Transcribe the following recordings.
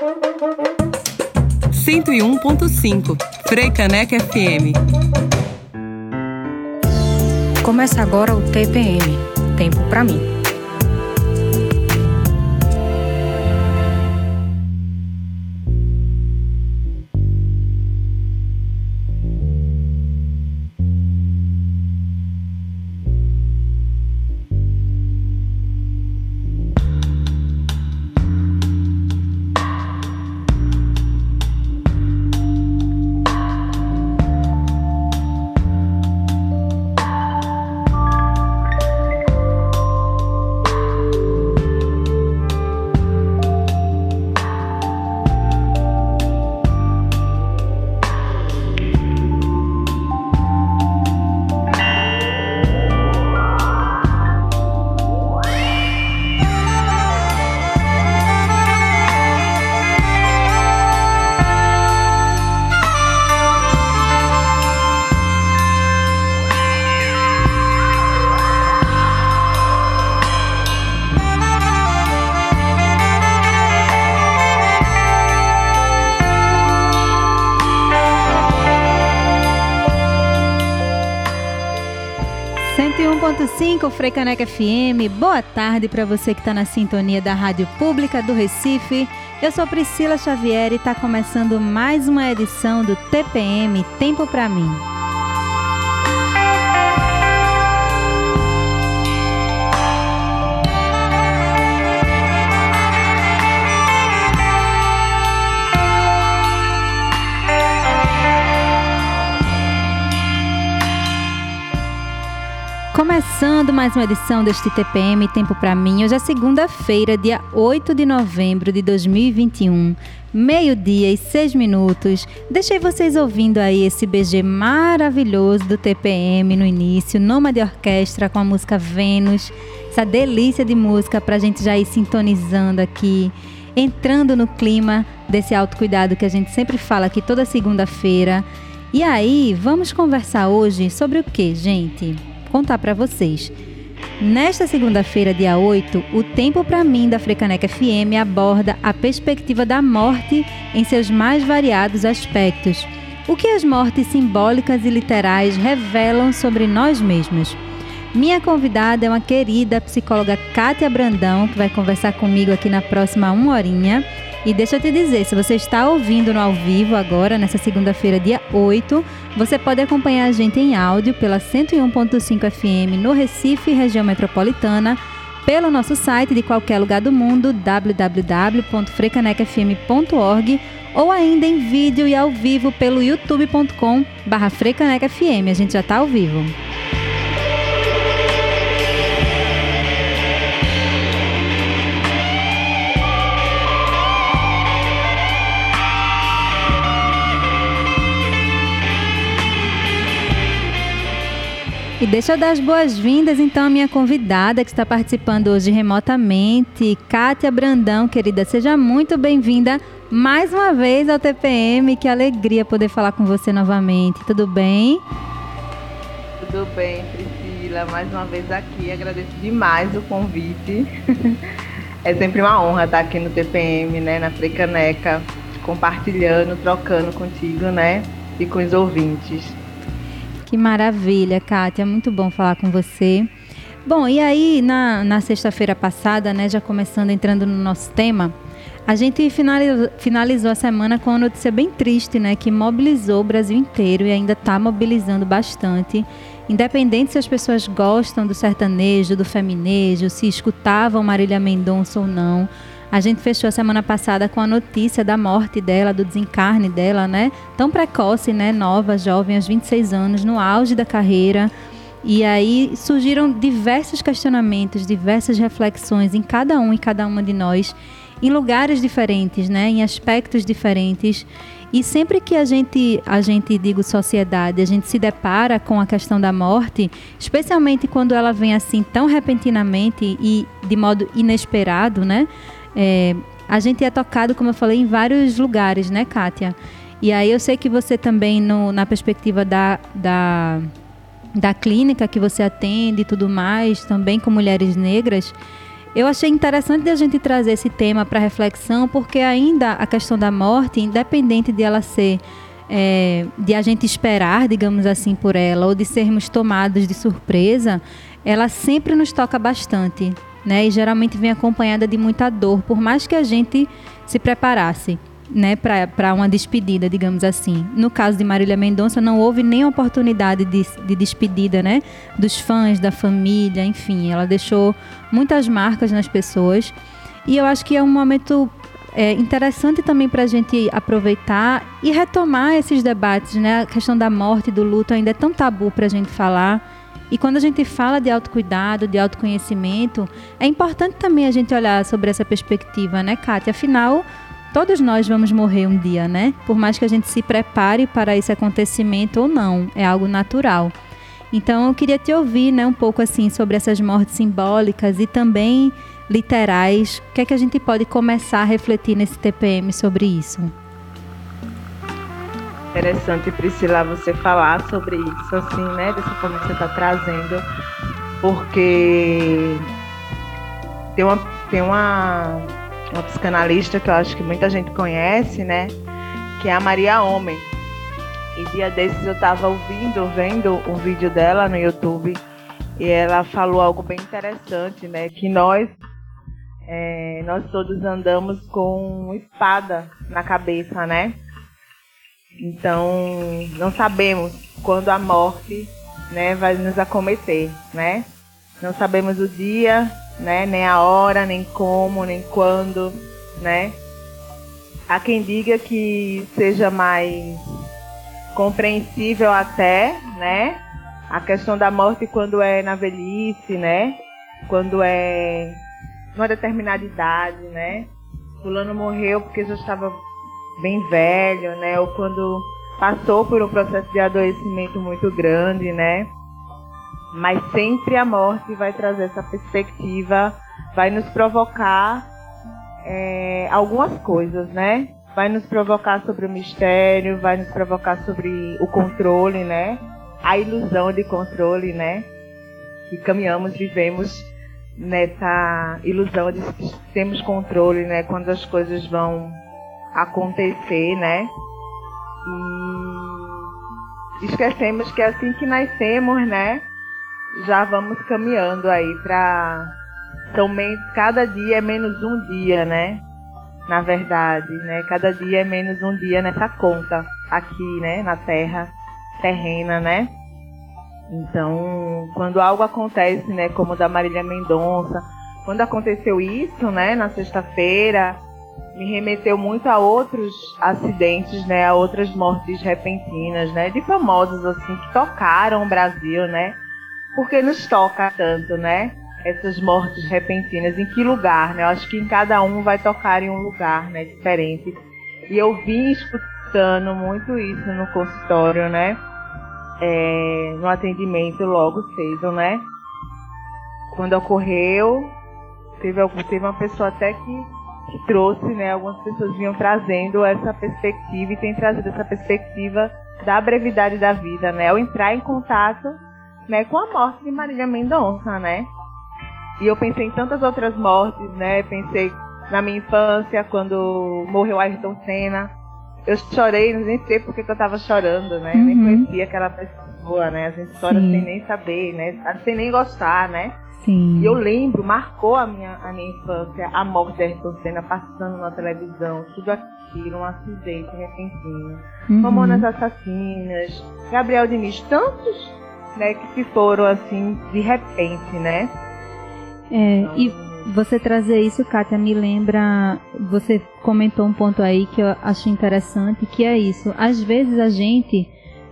101.5 Freicaneca FM. Começa agora o TPM Tempo para mim. Freicaneca FM. Boa tarde para você que está na sintonia da Rádio Pública do Recife. Eu sou Priscila Xavier e está começando mais uma edição do TPM Tempo para mim. Começando mais uma edição deste TPM Tempo para mim. Hoje é segunda-feira, dia 8 de novembro de 2021, meio-dia e seis minutos. Deixei vocês ouvindo aí esse BG maravilhoso do TPM no início, Noma de Orquestra com a música Vênus. Essa delícia de música para a gente já ir sintonizando aqui, entrando no clima desse autocuidado que a gente sempre fala aqui toda segunda-feira. E aí, vamos conversar hoje sobre o que, gente? Contar para vocês. Nesta segunda-feira, dia 8, o Tempo para mim da Frecaneca FM aborda a perspectiva da morte em seus mais variados aspectos. O que as mortes simbólicas e literais revelam sobre nós mesmos? Minha convidada é uma querida psicóloga Kátia Brandão, que vai conversar comigo aqui na próxima uma horinha. E deixa eu te dizer, se você está ouvindo no ao vivo agora, nessa segunda-feira, dia 8, você pode acompanhar a gente em áudio pela 101.5 FM no Recife, região metropolitana, pelo nosso site de qualquer lugar do mundo, www.frecanecfm.org ou ainda em vídeo e ao vivo pelo youtube.com barra A gente já está ao vivo. E deixa eu dar as boas-vindas então à minha convidada que está participando hoje remotamente, Kátia Brandão, querida, seja muito bem-vinda mais uma vez ao TPM. Que alegria poder falar com você novamente. Tudo bem? Tudo bem, Priscila. Mais uma vez aqui. Agradeço demais o convite. é sempre uma honra estar aqui no TPM, né, na Frecaneca, compartilhando, trocando contigo, né, e com os ouvintes. Que maravilha, Kátia. Muito bom falar com você. Bom, e aí na, na sexta-feira passada, né, já começando entrando no nosso tema, a gente finalizou, finalizou a semana com uma notícia bem triste, né, que mobilizou o Brasil inteiro e ainda está mobilizando bastante. Independente se as pessoas gostam do sertanejo, do feminejo, se escutavam Marília Mendonça ou não, a gente fechou a semana passada com a notícia da morte dela, do desencarne dela, né? Tão precoce, né? Nova, jovem, aos 26 anos, no auge da carreira. E aí surgiram diversos questionamentos, diversas reflexões em cada um e cada uma de nós, em lugares diferentes, né? Em aspectos diferentes. E sempre que a gente, a gente digo sociedade, a gente se depara com a questão da morte, especialmente quando ela vem assim tão repentinamente e de modo inesperado, né? É, a gente é tocado, como eu falei, em vários lugares, né, Kátia? E aí eu sei que você também, no, na perspectiva da, da, da clínica que você atende e tudo mais, também com mulheres negras, Eu achei interessante a gente trazer esse tema para reflexão, porque ainda a questão da morte, independente de ela ser é, de a gente esperar, digamos assim, por ela, ou de sermos tomados de surpresa, ela sempre nos toca bastante, né? E geralmente vem acompanhada de muita dor, por mais que a gente se preparasse né, para uma despedida, digamos assim. No caso de Marília Mendonça, não houve nem oportunidade de, de despedida, né, dos fãs, da família, enfim, ela deixou muitas marcas nas pessoas. E eu acho que é um momento é, interessante também para a gente aproveitar e retomar esses debates, né? A questão da morte do luto ainda é tão tabu para a gente falar. E quando a gente fala de autocuidado, de autoconhecimento, é importante também a gente olhar sobre essa perspectiva, né, Kátia? Afinal, Todos nós vamos morrer um dia, né? Por mais que a gente se prepare para esse acontecimento ou não, é algo natural. Então eu queria te ouvir, né, um pouco assim sobre essas mortes simbólicas e também literais. O que é que a gente pode começar a refletir nesse TPM sobre isso? Interessante, Priscila, você falar sobre isso, assim, né? Dessa forma que você está trazendo, porque tem uma, tem uma uma psicanalista que eu acho que muita gente conhece, né? Que é a Maria Homem. E dia desses eu estava ouvindo, vendo um vídeo dela no YouTube e ela falou algo bem interessante, né? Que nós, é, nós todos andamos com espada na cabeça, né? Então, não sabemos quando a morte, né, vai nos acometer, né? Não sabemos o dia, né? Nem a hora, nem como, nem quando, né? Há quem diga que seja mais compreensível até, né? A questão da morte quando é na velhice, né? Quando é numa determinada idade, né? Fulano morreu porque já estava bem velho, né? Ou quando passou por um processo de adoecimento muito grande, né? mas sempre a morte vai trazer essa perspectiva, vai nos provocar é, algumas coisas, né? Vai nos provocar sobre o mistério, vai nos provocar sobre o controle, né? A ilusão de controle, né? Que caminhamos, vivemos nessa ilusão de que temos controle, né? Quando as coisas vão acontecer, né? E esquecemos que assim que nascemos, né? já vamos caminhando aí para são menos, cada dia é menos um dia, né? Na verdade, né? Cada dia é menos um dia nessa conta aqui, né? Na Terra terrena, né? Então, quando algo acontece, né? Como o da Marília Mendonça, quando aconteceu isso, né? Na sexta-feira, me remeteu muito a outros acidentes, né? A outras mortes repentinas, né? De famosos assim que tocaram o Brasil, né? porque nos toca tanto, né? Essas mortes repentinas, em que lugar, né? Eu acho que em cada um vai tocar em um lugar, né? Diferente. E eu vim escutando muito isso no consultório, né? É, no atendimento logo cedo, né? Quando ocorreu, teve, teve uma pessoa até que, que trouxe, né? Algumas pessoas vinham trazendo essa perspectiva e tem trazido essa perspectiva da brevidade da vida, né? Ao entrar em contato né, com a morte de Marília Mendonça, né? E eu pensei em tantas outras mortes, né? Pensei na minha infância, quando morreu Ayrton Senna. Eu chorei, nem sei porque que eu tava chorando, né? Uhum. Nem conhecia aquela pessoa, né? A gente chora Sim. sem nem saber, né? Sem nem gostar, né? Sim. E eu lembro, marcou a minha, a minha infância, a morte de Ayrton Senna passando na televisão, tudo aquilo, um acidente repentino. Uhum. Mamonas Assassinas, Gabriel Diniz, tantos né, que se foram assim de repente, né? É, então, e você trazer isso, Kátia, me lembra. Você comentou um ponto aí que eu acho interessante, que é isso. Às vezes a gente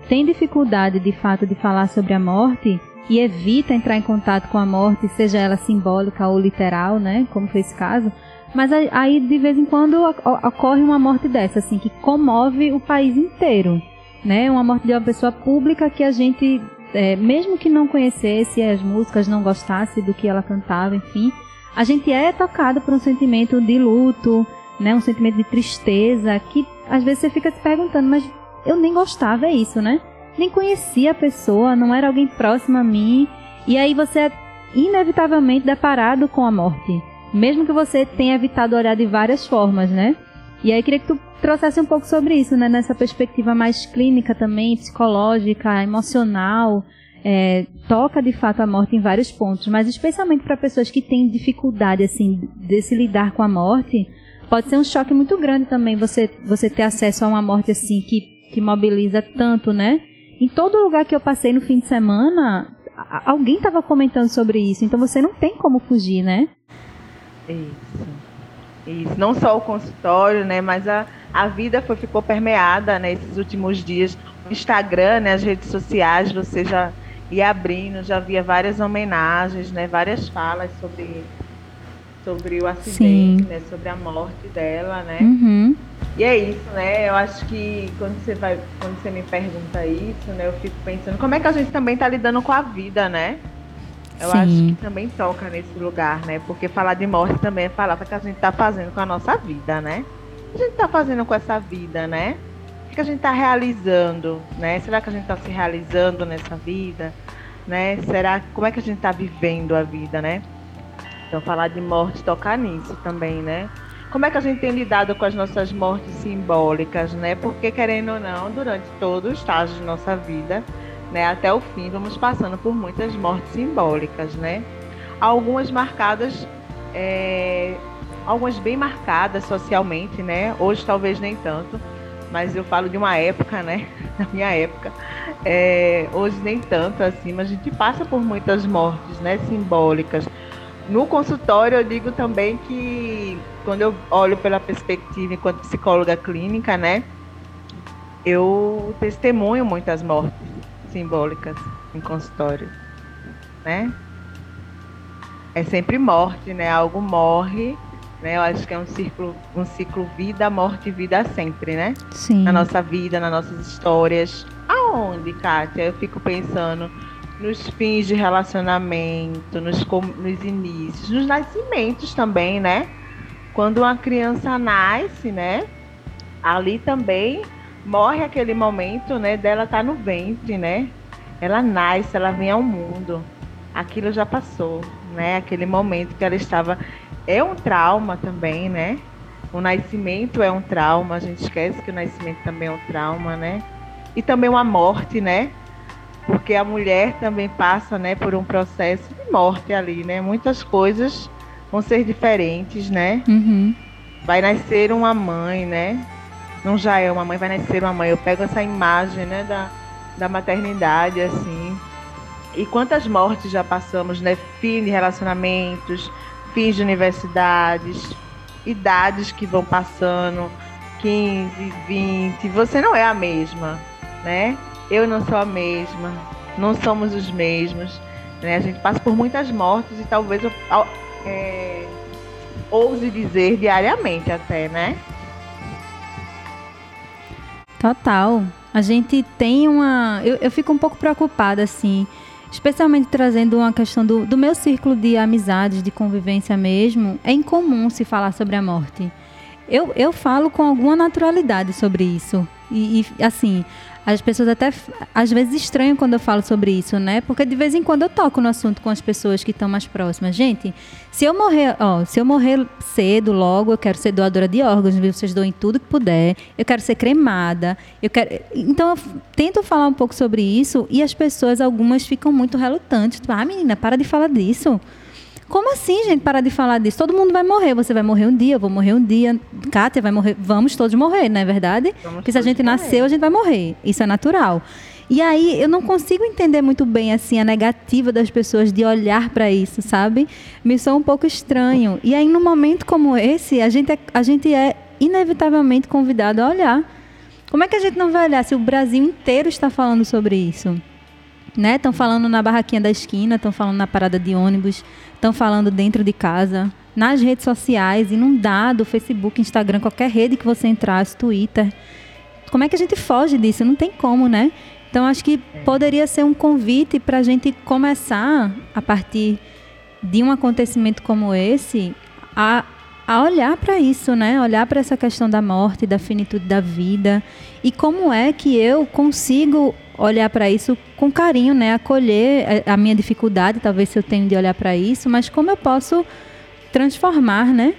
tem dificuldade de fato de falar sobre a morte e evita entrar em contato com a morte, seja ela simbólica ou literal, né? Como foi esse caso. Mas aí de vez em quando ocorre uma morte dessa, assim, que comove o país inteiro, né? Uma morte de uma pessoa pública que a gente é, mesmo que não conhecesse as músicas, não gostasse do que ela cantava, enfim, a gente é tocado por um sentimento de luto, né, um sentimento de tristeza, que às vezes você fica se perguntando, mas eu nem gostava, é isso, né? Nem conhecia a pessoa, não era alguém próximo a mim, e aí você inevitavelmente deparado com a morte. Mesmo que você tenha evitado olhar de várias formas, né? E aí queria que tu trouxesse um pouco sobre isso, né? Nessa perspectiva mais clínica também, psicológica, emocional. É, toca de fato a morte em vários pontos, mas especialmente para pessoas que têm dificuldade assim de se lidar com a morte, pode ser um choque muito grande também você você ter acesso a uma morte assim que que mobiliza tanto, né? Em todo lugar que eu passei no fim de semana, alguém estava comentando sobre isso, então você não tem como fugir, né? Isso. Isso. Não só o consultório, né? Mas a, a vida foi, ficou permeada nesses né, últimos dias. O Instagram, né, as redes sociais, você já ia abrindo, já havia várias homenagens, né? Várias falas sobre, sobre o acidente, né? Sobre a morte dela, né? Uhum. E é isso, né? Eu acho que quando você vai, quando você me pergunta isso, né, eu fico pensando como é que a gente também está lidando com a vida, né? Eu Sim. acho que também toca nesse lugar, né? Porque falar de morte também é falar o que a gente está fazendo com a nossa vida, né? O que a gente está fazendo com essa vida, né? O que a gente está realizando, né? Será que a gente está se realizando nessa vida, né? Será como é que a gente está vivendo a vida, né? Então falar de morte tocar nisso também, né? como é que a gente tem lidado com as nossas mortes simbólicas, né? Porque querendo ou não, durante todo o estágio de nossa vida, né, até o fim, vamos passando por muitas mortes simbólicas, né? Algumas marcadas, é, algumas bem marcadas socialmente, né? Hoje talvez nem tanto, mas eu falo de uma época, né? Na minha época, é, hoje nem tanto assim, mas a gente passa por muitas mortes, né? Simbólicas no consultório, eu digo também que, quando eu olho pela perspectiva enquanto psicóloga clínica, né, eu testemunho muitas mortes simbólicas em consultório, né? É sempre morte, né? Algo morre, né? Eu acho que é um ciclo, um ciclo vida, morte, vida sempre, né? Sim. Na nossa vida, nas nossas histórias. Aonde, Kátia? Eu fico pensando nos fins de relacionamento, nos, nos inícios, nos nascimentos também, né? Quando uma criança nasce, né? Ali também morre aquele momento, né? Dela estar tá no ventre, né? Ela nasce, ela vem ao mundo. Aquilo já passou, né? Aquele momento que ela estava é um trauma também, né? O nascimento é um trauma, a gente esquece que o nascimento também é um trauma, né? E também uma morte, né? Porque a mulher também passa, né, por um processo de morte ali, né? Muitas coisas vão ser diferentes, né? Uhum. Vai nascer uma mãe, né? Não já é uma mãe, vai nascer uma mãe. Eu pego essa imagem, né, da, da maternidade, assim. E quantas mortes já passamos, né? Fim de relacionamentos, fins de universidades, idades que vão passando, 15, 20. Você não é a mesma, né? Eu não sou a mesma, não somos os mesmos. Né? A gente passa por muitas mortes e talvez eu é, ouse dizer diariamente até, né? Total. A gente tem uma. Eu, eu fico um pouco preocupada, assim, especialmente trazendo uma questão do, do meu círculo de amizades, de convivência mesmo. É incomum se falar sobre a morte. Eu, eu falo com alguma naturalidade sobre isso. E, e, assim, as pessoas até às vezes estranham quando eu falo sobre isso, né? Porque de vez em quando eu toco no assunto com as pessoas que estão mais próximas. Gente, se eu morrer, ó, se eu morrer cedo, logo, eu quero ser doadora de órgãos, vocês doem tudo que puder. Eu quero ser cremada. Eu quero. Então eu tento falar um pouco sobre isso e as pessoas, algumas, ficam muito relutantes. Tipo, ah, menina, para de falar disso. Como assim, gente, parar de falar disso? Todo mundo vai morrer. Você vai morrer um dia, eu vou morrer um dia. Kátia vai morrer. Vamos todos morrer, não é verdade? Vamos Porque se a gente nasceu, morrer. a gente vai morrer. Isso é natural. E aí eu não consigo entender muito bem assim a negativa das pessoas de olhar para isso, sabe? Me soa um pouco estranho. E aí num momento como esse, a gente é, a gente é inevitavelmente convidado a olhar. Como é que a gente não vai olhar se o Brasil inteiro está falando sobre isso? Né? Estão falando na barraquinha da esquina, estão falando na parada de ônibus, estão falando dentro de casa, nas redes sociais, inundado, Facebook, Instagram, qualquer rede que você entrasse, Twitter. Como é que a gente foge disso? Não tem como, né? Então acho que poderia ser um convite para a gente começar a partir de um acontecimento como esse a a olhar para isso, né? Olhar para essa questão da morte, da finitude da vida e como é que eu consigo olhar para isso com carinho, né? Acolher a minha dificuldade, talvez se eu tenho de olhar para isso, mas como eu posso transformar, né?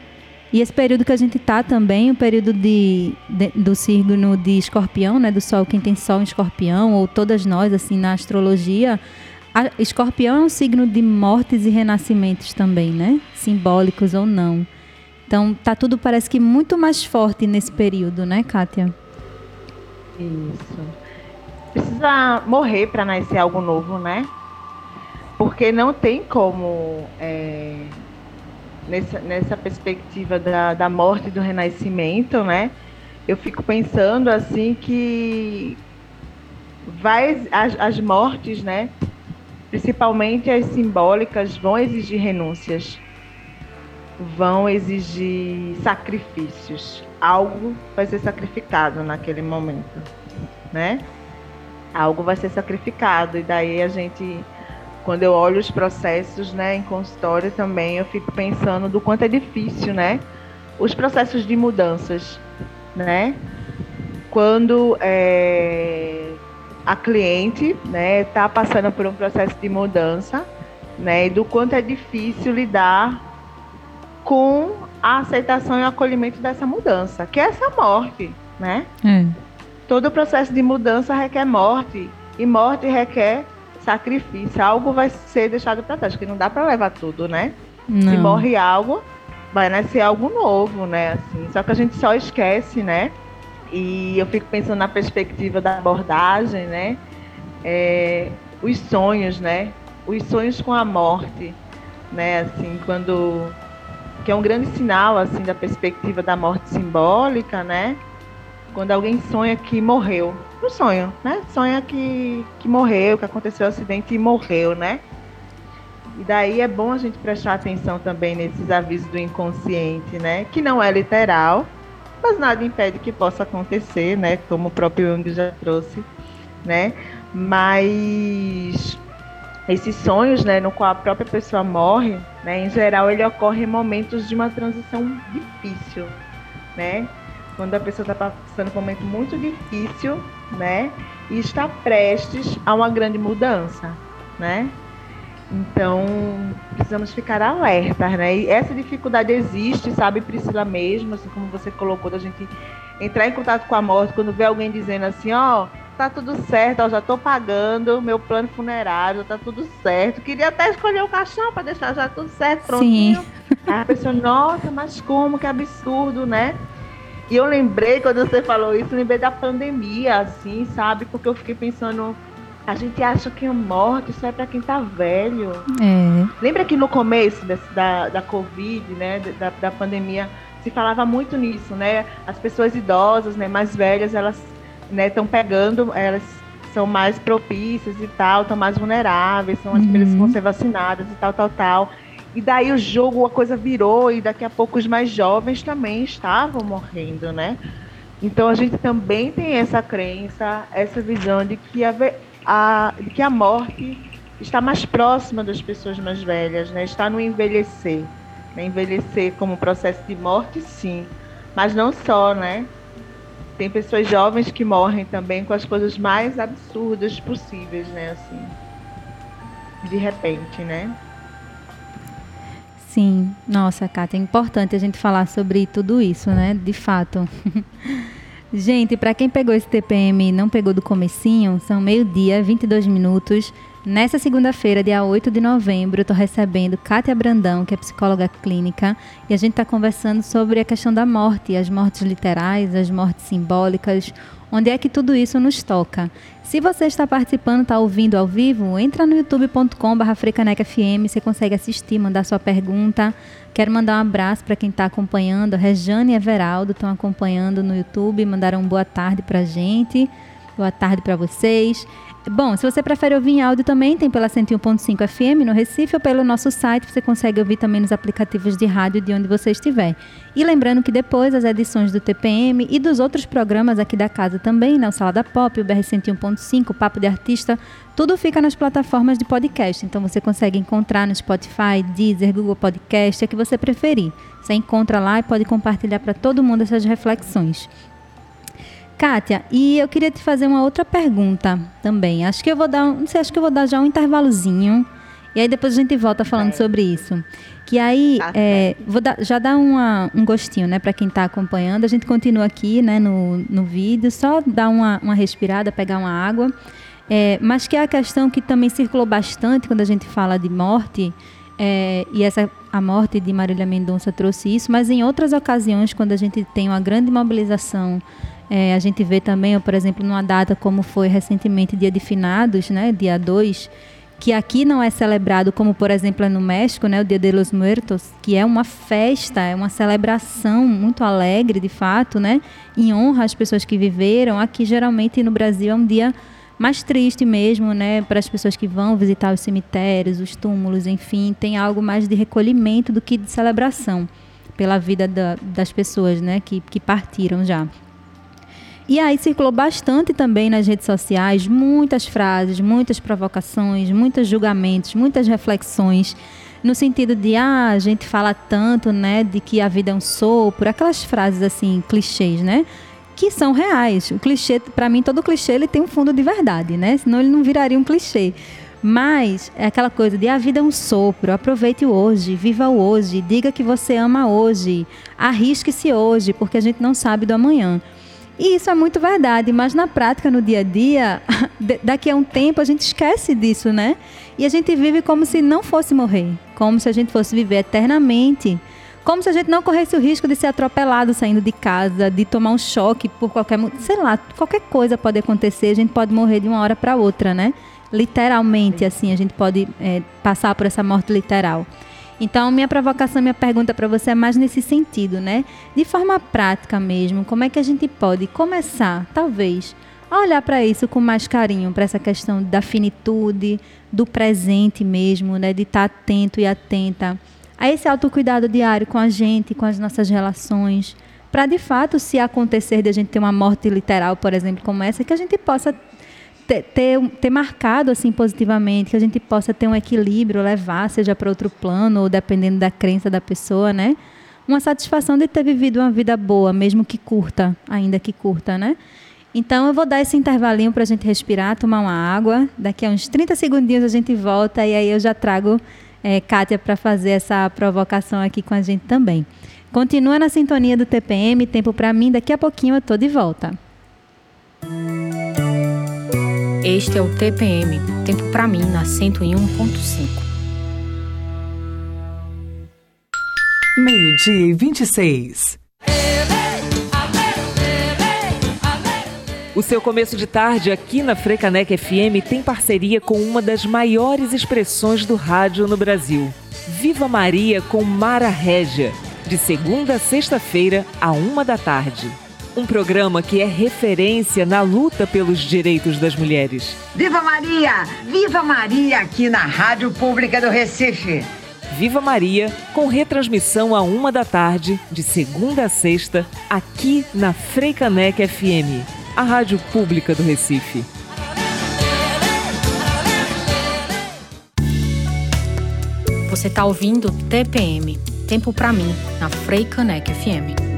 E esse período que a gente está também, o período de, de, do signo de escorpião, né? Do sol, quem tem sol em escorpião, ou todas nós, assim, na astrologia, escorpião é um signo de mortes e renascimentos também, né? Simbólicos ou não. Então, tá tudo parece que muito mais forte nesse período, né, Kátia? Isso. Precisa morrer para nascer algo novo, né? Porque não tem como, é, nessa, nessa perspectiva da, da morte e do renascimento, né? Eu fico pensando assim que vai, as, as mortes, né? Principalmente as simbólicas, vão exigir renúncias vão exigir sacrifícios. Algo vai ser sacrificado naquele momento, né? Algo vai ser sacrificado e daí a gente, quando eu olho os processos, né, em consultório também, eu fico pensando do quanto é difícil, né? Os processos de mudanças, né? Quando é, a cliente, né, está passando por um processo de mudança, né, e do quanto é difícil lidar com a aceitação e o acolhimento dessa mudança, que é essa morte, né? É. Todo o processo de mudança requer morte e morte requer sacrifício. Algo vai ser deixado para trás, que não dá para levar tudo, né? Não. Se morre algo, vai nascer algo novo, né? Assim, só que a gente só esquece, né? E eu fico pensando na perspectiva da abordagem, né? É, os sonhos, né? Os sonhos com a morte, né? Assim, quando que é um grande sinal assim da perspectiva da morte simbólica, né? Quando alguém sonha que morreu, no sonho, né? Sonha que, que morreu, que aconteceu um acidente e morreu, né? E daí é bom a gente prestar atenção também nesses avisos do inconsciente, né? Que não é literal, mas nada impede que possa acontecer, né? Como o próprio Jung já trouxe, né? Mas esses sonhos, né, no qual a própria pessoa morre, né, em geral ele ocorre em momentos de uma transição difícil, né? Quando a pessoa está passando por um momento muito difícil, né, e está prestes a uma grande mudança, né? Então, precisamos ficar alertas, né? E essa dificuldade existe, sabe, Priscila mesmo, assim como você colocou, da gente entrar em contato com a morte, quando vê alguém dizendo assim, ó, oh, tá tudo certo, eu já tô pagando meu plano funerário, tá tudo certo. Queria até escolher o caixão para deixar já tudo certo, prontinho. Sim. Aí a pessoa, nossa, mas como, que absurdo, né? E eu lembrei, quando você falou isso, lembrei da pandemia, assim, sabe? Porque eu fiquei pensando, a gente acha que a morte só é para quem tá velho. É. Lembra que no começo desse, da, da Covid, né, da, da pandemia, se falava muito nisso, né? As pessoas idosas, né, mais velhas, elas estão né, pegando, elas são mais propícias e tal, estão mais vulneráveis, são as uhum. primeiras que vão ser vacinadas e tal, tal, tal. E daí o jogo, a coisa virou e daqui a pouco os mais jovens também estavam morrendo, né? Então a gente também tem essa crença, essa visão de que a, a, de que a morte está mais próxima das pessoas mais velhas, né? Está no envelhecer. Né? Envelhecer como processo de morte, sim, mas não só, né? Tem pessoas jovens que morrem também com as coisas mais absurdas possíveis, né? Assim, de repente, né? Sim, nossa, Kátia, é importante a gente falar sobre tudo isso, né? De fato. gente, para quem pegou esse TPM e não pegou do comecinho, são meio-dia, 22 minutos. Nessa segunda-feira, dia 8 de novembro, eu estou recebendo Kátia Brandão, que é psicóloga clínica, e a gente está conversando sobre a questão da morte, as mortes literais, as mortes simbólicas, onde é que tudo isso nos toca. Se você está participando, está ouvindo ao vivo, entra no youtube.com.br você consegue assistir, mandar sua pergunta. Quero mandar um abraço para quem está acompanhando, Rejane e Everaldo estão acompanhando no YouTube, mandaram boa tarde para a gente, boa tarde para vocês. Bom, se você prefere ouvir em áudio também, tem pela 101.5 FM no Recife ou pelo nosso site, você consegue ouvir também nos aplicativos de rádio de onde você estiver. E lembrando que depois as edições do TPM e dos outros programas aqui da casa também, né, o Salada Pop, o BR 101.5, o Papo de Artista, tudo fica nas plataformas de podcast. Então você consegue encontrar no Spotify, Deezer, Google Podcast, é que você preferir. Você encontra lá e pode compartilhar para todo mundo essas reflexões. Kátia, e eu queria te fazer uma outra pergunta também. Acho que eu vou dar, não sei, acho que eu vou dar já um intervalozinho e aí depois a gente volta falando é. sobre isso. Que aí, tá é, vou dar, já dar uma, um gostinho, né, para quem está acompanhando. A gente continua aqui, né, no, no vídeo, só dar uma, uma respirada, pegar uma água. É, mas que é a questão que também circulou bastante quando a gente fala de morte, é, e essa a morte de Marília Mendonça trouxe isso, mas em outras ocasiões, quando a gente tem uma grande mobilização, é, a gente vê também, por exemplo, numa data como foi recentemente Dia de Finados, né, dia 2, que aqui não é celebrado como, por exemplo, é no México, né, o Dia de los Muertos, que é uma festa, é uma celebração muito alegre, de fato, né, em honra às pessoas que viveram. Aqui, geralmente, no Brasil, é um dia mais triste mesmo, né, para as pessoas que vão visitar os cemitérios, os túmulos, enfim, tem algo mais de recolhimento do que de celebração pela vida da, das pessoas, né, que, que partiram já. E aí circulou bastante também nas redes sociais muitas frases, muitas provocações, muitos julgamentos, muitas reflexões no sentido de ah, a gente fala tanto, né, de que a vida é um sopro, aquelas frases assim, clichês, né? Que são reais. O clichê, para mim, todo clichê ele tem um fundo de verdade, né? Senão ele não viraria um clichê. Mas é aquela coisa de a vida é um sopro, aproveite o hoje, viva o hoje, diga que você ama hoje, arrisque-se hoje, porque a gente não sabe do amanhã. E isso é muito verdade, mas na prática, no dia a dia, daqui a um tempo a gente esquece disso, né? E a gente vive como se não fosse morrer, como se a gente fosse viver eternamente, como se a gente não corresse o risco de ser atropelado saindo de casa, de tomar um choque por qualquer, sei lá, qualquer coisa pode acontecer, a gente pode morrer de uma hora para outra, né? Literalmente, assim, a gente pode é, passar por essa morte literal. Então, minha provocação, minha pergunta para você é mais nesse sentido, né? De forma prática mesmo, como é que a gente pode começar, talvez, a olhar para isso com mais carinho, para essa questão da finitude, do presente mesmo, né? De estar tá atento e atenta a esse autocuidado diário com a gente, com as nossas relações, para de fato, se acontecer de a gente ter uma morte literal, por exemplo, como essa, que a gente possa ter, ter, ter, marcado assim positivamente, que a gente possa ter um equilíbrio, levar, seja para outro plano, ou dependendo da crença da pessoa, né? Uma satisfação de ter vivido uma vida boa, mesmo que curta, ainda que curta, né? Então eu vou dar esse intervalinho para a gente respirar, tomar uma água. Daqui a uns 30 segundinhos a gente volta e aí eu já trago é, Kátia para fazer essa provocação aqui com a gente também. Continua na sintonia do TPM, tempo para mim, daqui a pouquinho eu tô de volta. Este é o TPM, tempo para mim na 101.5. Meio-dia e 26. O seu começo de tarde aqui na Frecanec FM tem parceria com uma das maiores expressões do rádio no Brasil. Viva Maria com Mara Régia, de segunda a sexta-feira, a uma da tarde um programa que é referência na luta pelos direitos das mulheres. Viva Maria! Viva Maria aqui na Rádio Pública do Recife. Viva Maria, com retransmissão a uma da tarde, de segunda a sexta, aqui na Freicanec FM, a Rádio Pública do Recife. Você está ouvindo TPM, Tempo para mim, na Freicanec FM.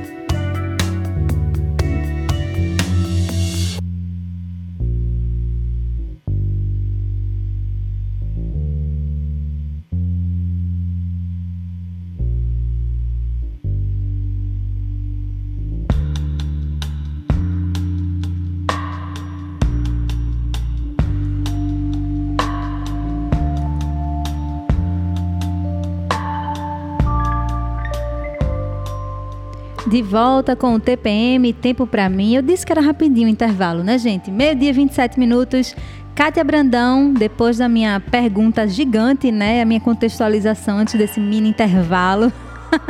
De volta com o TPM, tempo para mim. Eu disse que era rapidinho o intervalo, né, gente? Meio-dia, 27 minutos. Kátia Brandão, depois da minha pergunta gigante, né? A minha contextualização antes desse mini intervalo.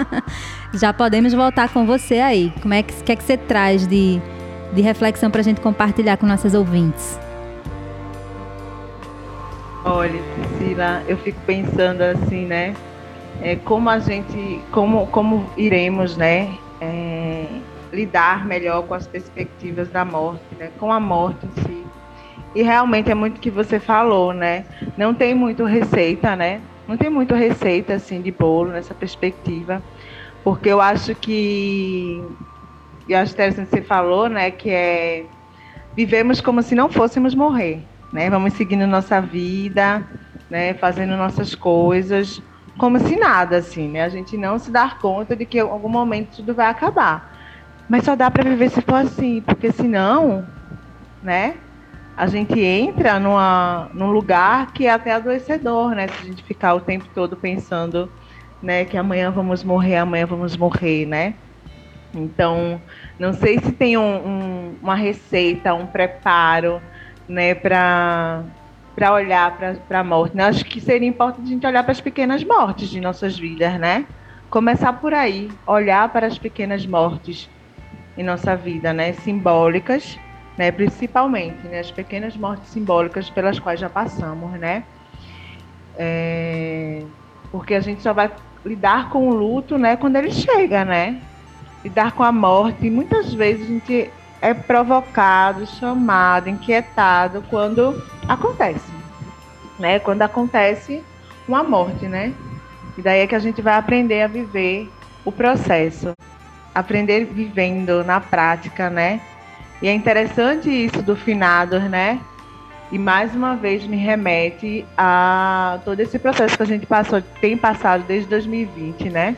Já podemos voltar com você aí. Como é que, que, é que você traz de, de reflexão para a gente compartilhar com nossas ouvintes? Olha, Cecília, eu fico pensando assim, né? É, como a gente, como, como iremos, né? É, lidar melhor com as perspectivas da morte, né? com a morte em si. E realmente é muito o que você falou, né? Não tem muito receita, né? Não tem muito receita assim de bolo nessa perspectiva, Porque eu acho que, e acho interessante que você falou, né, que é vivemos como se não fôssemos morrer, né? Vamos seguindo nossa vida, né, fazendo nossas coisas, como se nada, assim, né? A gente não se dar conta de que em algum momento tudo vai acabar. Mas só dá para viver se for assim, porque senão, né? A gente entra numa, num lugar que é até adoecedor, né? Se a gente ficar o tempo todo pensando, né, que amanhã vamos morrer, amanhã vamos morrer, né? Então, não sei se tem um, um, uma receita, um preparo, né, para para olhar para a morte. Né? Acho que seria importante a gente olhar para as pequenas mortes de nossas vidas, né? Começar por aí, olhar para as pequenas mortes em nossa vida, né? Simbólicas, né? Principalmente, né? As pequenas mortes simbólicas pelas quais já passamos, né? É... Porque a gente só vai lidar com o luto, né? Quando ele chega, né? Lidar com a morte. E muitas vezes a gente é provocado, chamado, inquietado quando acontece, né? Quando acontece uma morte, né? E daí é que a gente vai aprender a viver o processo, aprender vivendo na prática, né? E é interessante isso do finados, né? E mais uma vez me remete a todo esse processo que a gente passou, tem passado desde 2020, né?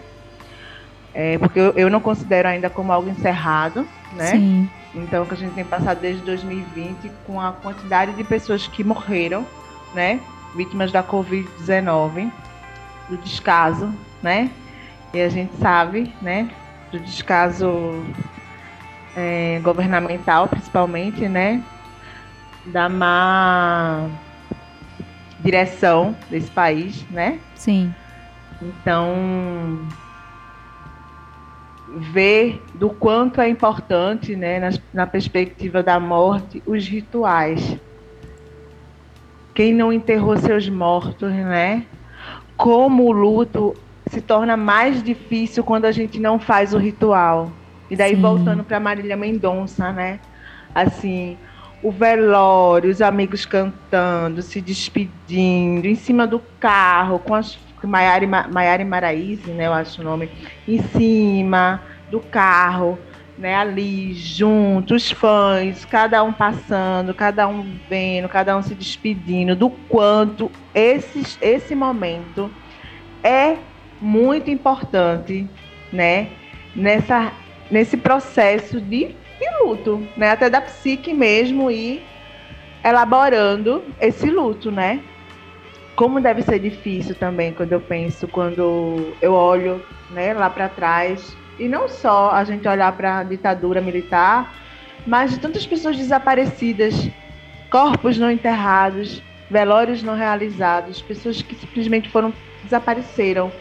É, porque eu, eu não considero ainda como algo encerrado, né? Sim. Então, que a gente tem passado desde 2020 com a quantidade de pessoas que morreram, né? Vítimas da Covid-19, do descaso, né? E a gente sabe, né? Do descaso é, governamental, principalmente, né? Da má direção desse país, né? Sim. Então, ver do quanto é importante, né, na, na perspectiva da morte, os rituais. Quem não enterrou seus mortos, né? Como o luto se torna mais difícil quando a gente não faz o ritual. E daí Sim. voltando para Marília Mendonça, né? Assim, o velório, os amigos cantando, se despedindo, em cima do carro, com as Maiara, Maraíze, né, eu acho o nome, em cima do carro, né, ali junto, os fãs, cada um passando, cada um vendo, cada um se despedindo, do quanto esse, esse momento é muito importante, né, nessa, nesse processo de, de luto, né, até da psique mesmo ir elaborando esse luto, né, como deve ser difícil também quando eu penso, quando eu olho né, lá para trás, e não só a gente olhar para a ditadura militar, mas de tantas pessoas desaparecidas, corpos não enterrados, velórios não realizados, pessoas que simplesmente foram desapareceram,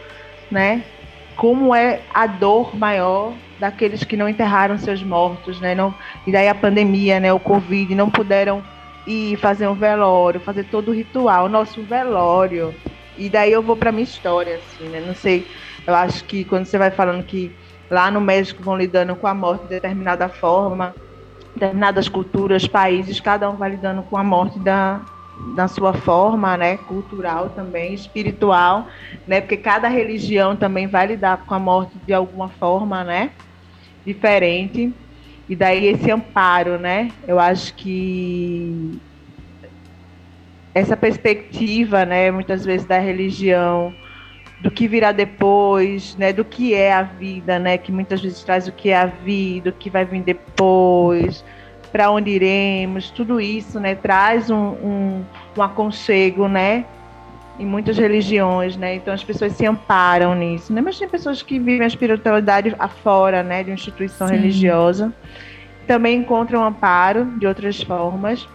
né? Como é a dor maior daqueles que não enterraram seus mortos, né? Não, e daí a pandemia, né? O Covid, não puderam e fazer um velório, fazer todo o ritual, nosso velório. E daí eu vou para minha história, assim, né? Não sei, eu acho que quando você vai falando que lá no México vão lidando com a morte de determinada forma, determinadas culturas, países, cada um vai lidando com a morte da, da sua forma, né, cultural também, espiritual, né, porque cada religião também vai lidar com a morte de alguma forma, né, diferente. E daí esse amparo, né? Eu acho que essa perspectiva, né, muitas vezes da religião, do que virá depois, né, do que é a vida, né, que muitas vezes traz o que é a vida, o que vai vir depois, para onde iremos, tudo isso, né, traz um, um, um aconchego, né, em muitas religiões, né? Então as pessoas se amparam nisso, né? Mas tem pessoas que vivem a espiritualidade afora, né, de uma instituição Sim. religiosa, também encontram amparo de outras formas.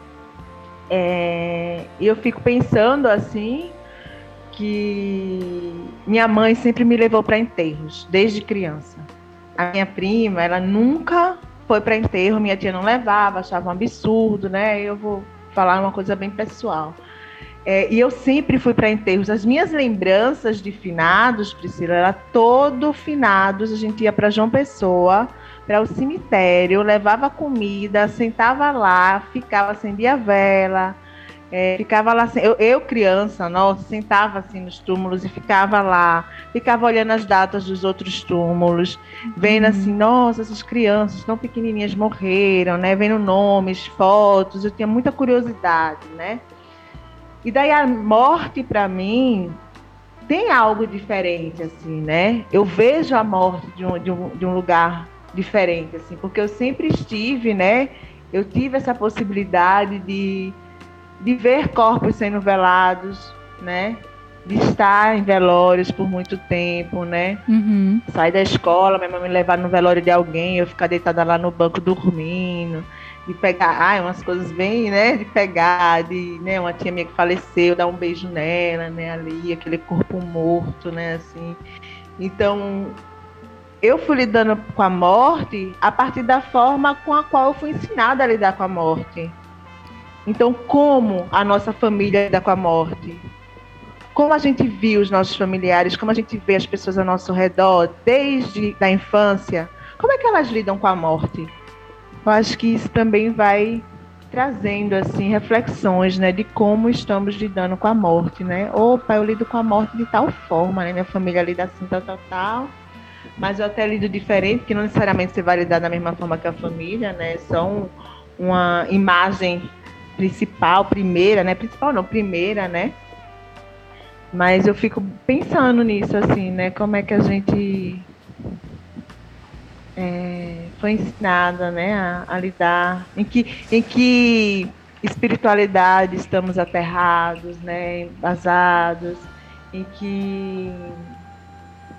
É, e eu fico pensando assim que minha mãe sempre me levou para enterros desde criança. A minha prima, ela nunca foi para enterro, minha tia não levava, achava um absurdo, né? Eu vou falar uma coisa bem pessoal. É, e eu sempre fui para enterros. As minhas lembranças de finados, Priscila, era todo finados. A gente ia para João Pessoa, para o cemitério, levava comida, sentava lá, ficava, acendia vela. É, ficava lá, eu, eu, criança, nossa, sentava assim nos túmulos e ficava lá, ficava olhando as datas dos outros túmulos, vendo uhum. assim, nossa, essas crianças tão pequenininhas morreram, né? Vendo nomes, fotos, eu tinha muita curiosidade, né? E daí a morte para mim tem algo diferente, assim, né? Eu vejo a morte de um, de um, de um lugar diferente, assim, porque eu sempre estive, né? Eu tive essa possibilidade de de ver corpos sendo velados, né? De estar em velórios por muito tempo, né? Uhum. Sair da escola, minha mãe me levar no velório de alguém, eu ficar deitada lá no banco dormindo, de pegar, ai, umas coisas bem, né? De pegar, de, né? Uma tia minha que faleceu, dar um beijo nela, né? Ali, aquele corpo morto, né? Assim. Então, eu fui lidando com a morte a partir da forma com a qual eu fui ensinada a lidar com a morte. Então, como a nossa família lida com a morte? Como a gente viu os nossos familiares, como a gente vê as pessoas ao nosso redor desde a infância, como é que elas lidam com a morte? Eu acho que isso também vai trazendo assim reflexões, né, de como estamos lidando com a morte, né? Opa, eu lido com a morte de tal forma, né? Minha família lida assim, tal, tal, tal. Mas eu até lido diferente, que não necessariamente você vai lidar da mesma forma que a família, né? São uma imagem principal, primeira, né? Principal não, primeira, né? Mas eu fico pensando nisso, assim, né? Como é que a gente é, foi ensinada, né? A, a, lidar, em que, em que espiritualidade estamos aterrados, né? Embasados, em que,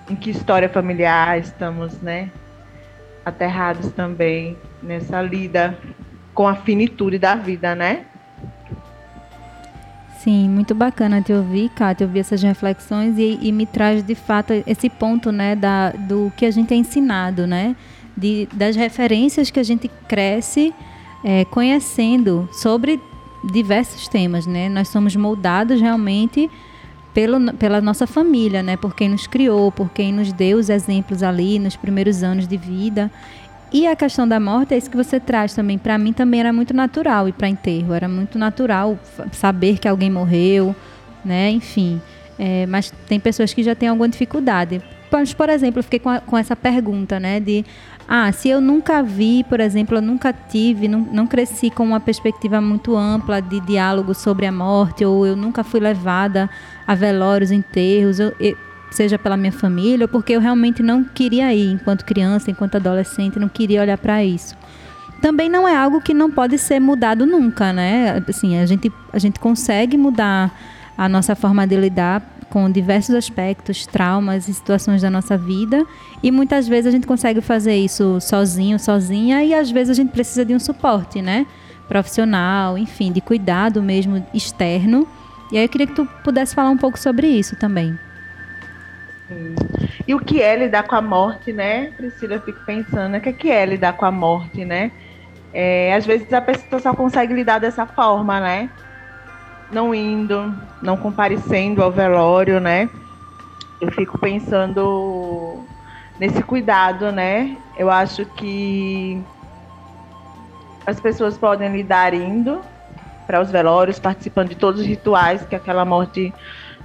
em que história familiar estamos, né? Aterrados também nessa lida com a finitude da vida, né? Sim, muito bacana te ouvir, Kátia, ouvir essas reflexões e, e, me traz de fato esse ponto, né, da, do que a gente é ensinado, né, de, das referências que a gente cresce é, conhecendo sobre diversos temas, né. Nós somos moldados realmente pelo, pela nossa família, né, por quem nos criou, por quem nos deu os exemplos ali nos primeiros anos de vida. E a questão da morte é isso que você traz também. Para mim também era muito natural ir para enterro. Era muito natural saber que alguém morreu, né? Enfim. É, mas tem pessoas que já têm alguma dificuldade. Mas, por exemplo, eu fiquei com, a, com, essa pergunta, né? De, ah, se eu nunca vi, por exemplo, eu nunca tive, não, não cresci com uma perspectiva muito ampla de diálogo sobre a morte, ou eu nunca fui levada a velórios, enterros, eu, eu seja pela minha família ou porque eu realmente não queria ir enquanto criança, enquanto adolescente, não queria olhar para isso. Também não é algo que não pode ser mudado nunca, né? Assim, a gente, a gente consegue mudar a nossa forma de lidar com diversos aspectos, traumas e situações da nossa vida. E muitas vezes a gente consegue fazer isso sozinho, sozinha, e às vezes a gente precisa de um suporte, né? Profissional, enfim, de cuidado mesmo externo. E aí eu queria que tu pudesse falar um pouco sobre isso também. E o que é lidar com a morte, né, Priscila? Eu fico pensando, o que é, que é lidar com a morte, né? É, às vezes a pessoa só consegue lidar dessa forma, né? Não indo, não comparecendo ao velório, né? Eu fico pensando nesse cuidado, né? Eu acho que as pessoas podem lidar indo para os velórios, participando de todos os rituais que aquela morte,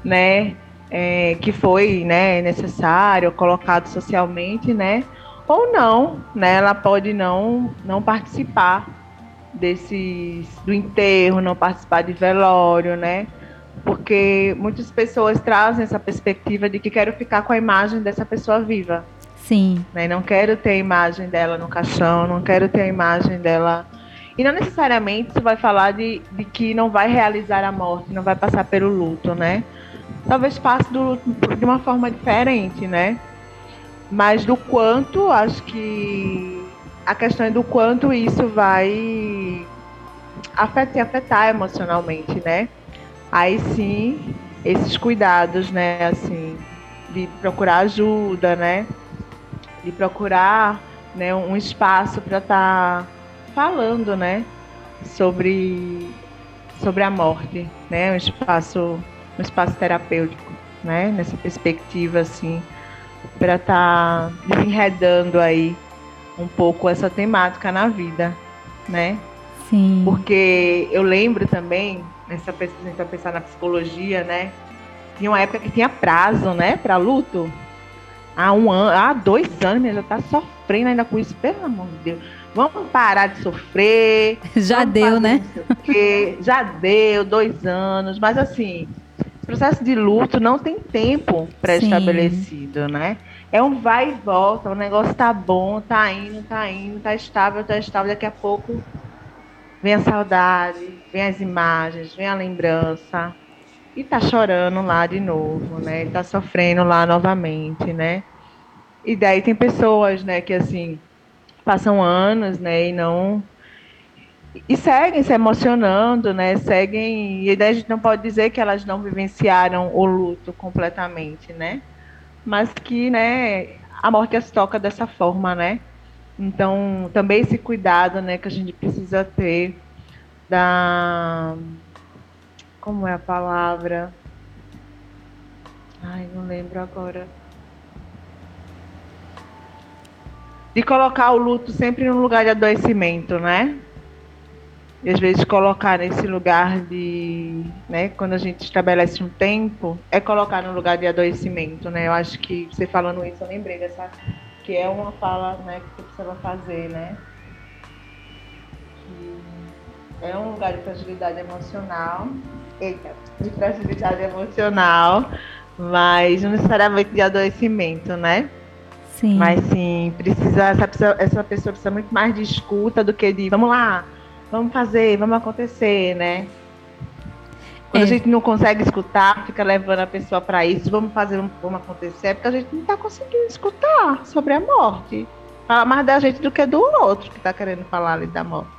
né, é, que foi né, necessário, colocado socialmente, né? Ou não, né? Ela pode não, não participar desses do enterro, não participar de velório, né? Porque muitas pessoas trazem essa perspectiva de que quero ficar com a imagem dessa pessoa viva. Sim. Né? Não quero ter a imagem dela no caixão, não quero ter a imagem dela. E não necessariamente isso vai falar de, de que não vai realizar a morte, não vai passar pelo luto, né? Talvez passe do, de uma forma diferente, né? Mas do quanto, acho que a questão é do quanto isso vai afetar, afetar emocionalmente, né? Aí sim, esses cuidados, né? Assim, de procurar ajuda, né? De procurar né, um espaço para estar tá falando, né? Sobre, sobre a morte, né? Um espaço no espaço terapêutico, né? Nessa perspectiva, assim, para estar tá desenredando aí um pouco essa temática na vida, né? Sim. Porque eu lembro também, nessa pesquisa, pensar na psicologia, né? Tinha uma época que tinha prazo, né, para luto. Há um ano, há dois anos, já tá sofrendo ainda com isso, pelo amor de Deus. Vamos parar de sofrer. Já deu, né? Já deu, dois anos. Mas assim, processo de luto não tem tempo pré-estabelecido, né? É um vai e volta, o negócio tá bom, tá indo, tá indo, tá estável, tá estável, daqui a pouco vem a saudade, vem as imagens, vem a lembrança e tá chorando lá de novo, né? Tá sofrendo lá novamente, né? E daí tem pessoas, né, que assim passam anos, né, e não e seguem se emocionando, né? Seguem e a gente não pode dizer que elas não vivenciaram o luto completamente, né? mas que, né, a morte as toca dessa forma, né? Então, também esse cuidado, né, que a gente precisa ter da como é a palavra? Ai, não lembro agora. De colocar o luto sempre no lugar de adoecimento, né? E às vezes colocar nesse lugar de, né, quando a gente estabelece um tempo, é colocar no lugar de adoecimento, né? Eu acho que você falando isso, eu lembrei dessa, que é uma fala, né, que você precisava fazer, né? Que é um lugar de fragilidade emocional, eita, de fragilidade emocional, mas não necessariamente de adoecimento, né? Sim. Mas sim, precisa, essa essa pessoa precisa muito mais de escuta do que de, vamos lá, vamos fazer, vamos acontecer, né? Quando é. a gente não consegue escutar, fica levando a pessoa para isso, vamos fazer, vamos acontecer, é porque a gente não está conseguindo escutar sobre a morte. Fala mais da gente do que do outro que está querendo falar ali da morte.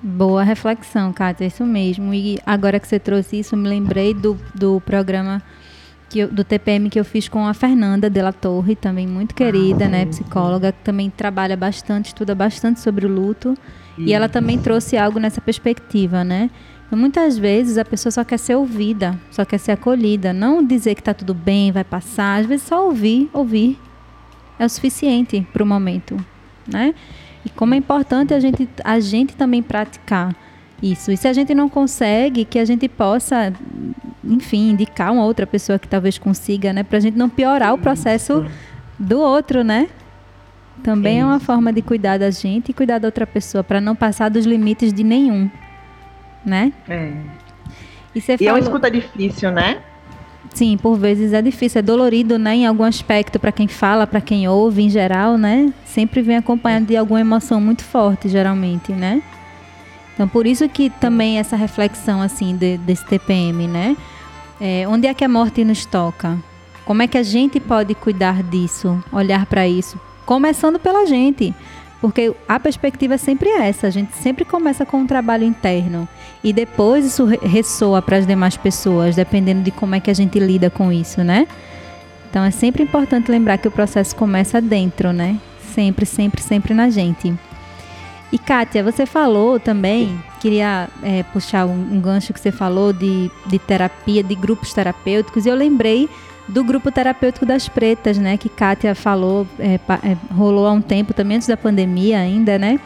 Boa reflexão, Kátia, isso mesmo. E agora que você trouxe isso, me lembrei do, do programa que eu, do TPM que eu fiz com a Fernanda Della Torre, também muito querida, ah, né, psicóloga, que também trabalha bastante, estuda bastante sobre o luto. E ela também trouxe algo nessa perspectiva, né? Muitas vezes a pessoa só quer ser ouvida, só quer ser acolhida, não dizer que está tudo bem, vai passar, às vezes só ouvir, ouvir é o suficiente para o momento, né? E como é importante a gente, a gente também praticar isso. E se a gente não consegue, que a gente possa enfim, indicar uma outra pessoa que talvez consiga, né? Para a gente não piorar o processo do outro, né? Também é uma forma de cuidar da gente e cuidar da outra pessoa, para não passar dos limites de nenhum, né? É. E, você e é uma escuta difícil, né? Sim, por vezes é difícil, é dolorido, né? Em algum aspecto, para quem fala, para quem ouve, em geral, né? Sempre vem acompanhado de alguma emoção muito forte, geralmente, né? Então, por isso que também essa reflexão, assim, de, desse TPM, né? É, onde é que a morte nos toca? Como é que a gente pode cuidar disso, olhar para isso? Começando pela gente, porque a perspectiva é sempre essa, a gente sempre começa com um trabalho interno e depois isso ressoa para as demais pessoas, dependendo de como é que a gente lida com isso, né? Então é sempre importante lembrar que o processo começa dentro, né? Sempre, sempre, sempre na gente. E Kátia, você falou também, queria é, puxar um, um, gancho que você falou de, de terapia, de grupos terapêuticos, e eu lembrei do grupo terapêutico das pretas, né? Que Kátia falou, é, é, rolou há um tempo também, antes da pandemia ainda, né?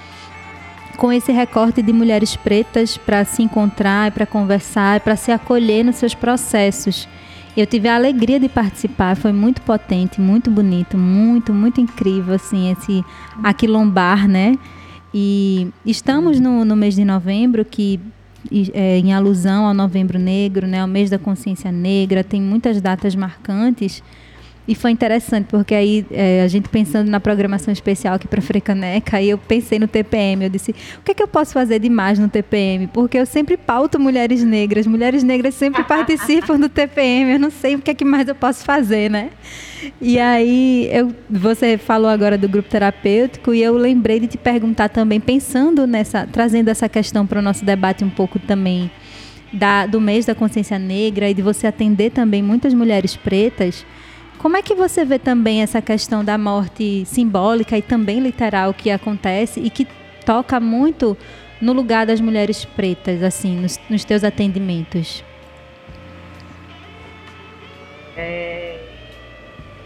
Com esse recorte de mulheres pretas para se encontrar, para conversar, para se acolher nos seus processos. Eu tive a alegria de participar, foi muito potente, muito bonito, muito, muito incrível, assim, esse aquilombar, né? E estamos no, no mês de novembro, que é, em alusão ao Novembro Negro, né, ao mês da consciência negra, tem muitas datas marcantes. E foi interessante, porque aí é, a gente pensando na programação especial aqui para Frecaneca, aí eu pensei no TPM. Eu disse: o que é que eu posso fazer de mais no TPM? Porque eu sempre pauto mulheres negras, mulheres negras sempre participam do TPM. Eu não sei o que é que mais eu posso fazer, né? E aí eu, você falou agora do grupo terapêutico e eu lembrei de te perguntar também, pensando nessa, trazendo essa questão para o nosso debate um pouco também. Da, do mês da consciência negra e de você atender também muitas mulheres pretas, como é que você vê também essa questão da morte simbólica e também literal que acontece e que toca muito no lugar das mulheres pretas, assim, nos, nos teus atendimentos? É,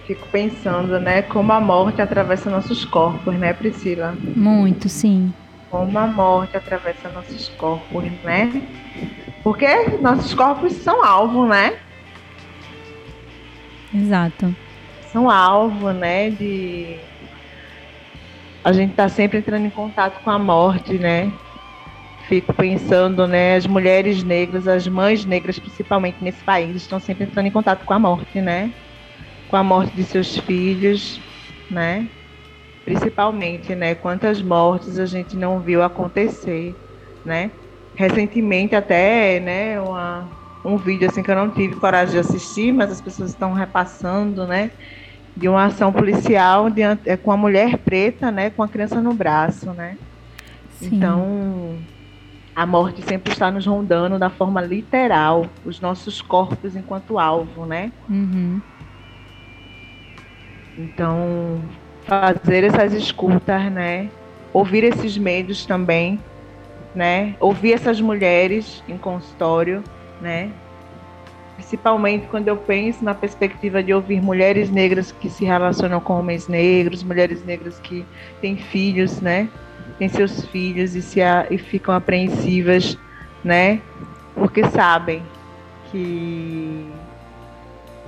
fico pensando, né, como a morte atravessa nossos corpos, né, Priscila? Muito, sim. como a morte atravessa nossos corpos, né? Porque nossos corpos são alvo, né? Exato. São alvo, né? De a gente tá sempre entrando em contato com a morte, né? Fico pensando, né? As mulheres negras, as mães negras, principalmente nesse país, estão sempre entrando em contato com a morte, né? Com a morte de seus filhos, né? Principalmente, né? Quantas mortes a gente não viu acontecer, né? Recentemente até, né? Uma, um vídeo assim que eu não tive coragem de assistir, mas as pessoas estão repassando, né? De uma ação policial de, é, com a mulher preta, né? Com a criança no braço, né? Sim. Então, a morte sempre está nos rondando da forma literal, os nossos corpos enquanto alvo, né? Uhum. Então, fazer essas escutas, né? Ouvir esses medos também, né? Ouvir essas mulheres em consultório, né? Principalmente quando eu penso na perspectiva de ouvir mulheres negras que se relacionam com homens negros, mulheres negras que têm filhos, né? Têm seus filhos e, se a, e ficam apreensivas, né? Porque sabem que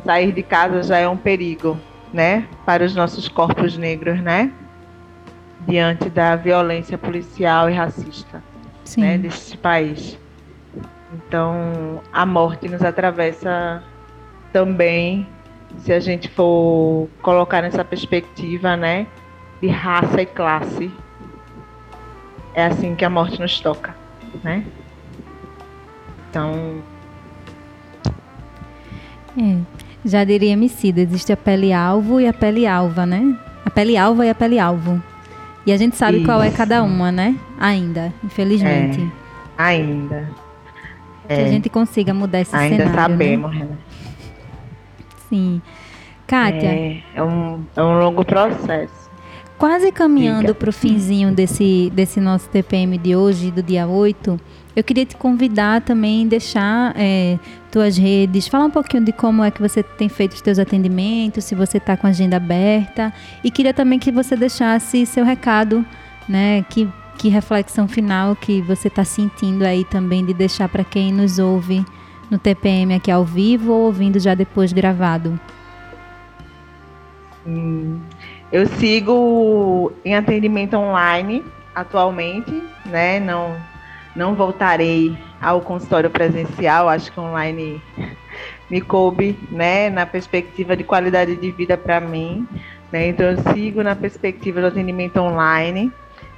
sair de casa já é um perigo, né, para os nossos corpos negros, né, diante da violência policial e racista, Sim. né, deste país. Então, a morte nos atravessa também, se a gente for colocar nessa perspectiva, né, de raça e classe. É assim que a morte nos toca, né? Então, é. Já diria Emicida, existe a pele alvo e a pele alva, né? A pele alva e a pele alvo. E a gente sabe Isso. qual é cada uma, né? Ainda, infelizmente. É, ainda. Que é. a gente consiga mudar esse ainda cenário. Ainda sabemos, né? Sim. Kátia. É, é, um, é um longo processo. Quase caminhando para o finzinho desse, desse nosso TPM de hoje, do dia 8, eu queria te convidar também, deixar é, tuas redes, falar um pouquinho de como é que você tem feito os teus atendimentos, se você está com a agenda aberta. E queria também que você deixasse seu recado, né? Que, que reflexão final que você está sentindo aí também de deixar para quem nos ouve no TPM aqui ao vivo ou ouvindo já depois gravado. Hum, eu sigo em atendimento online atualmente, né? Não não voltarei ao consultório presencial, acho que online me coube, né, na perspectiva de qualidade de vida para mim, né? Então eu sigo na perspectiva do atendimento online,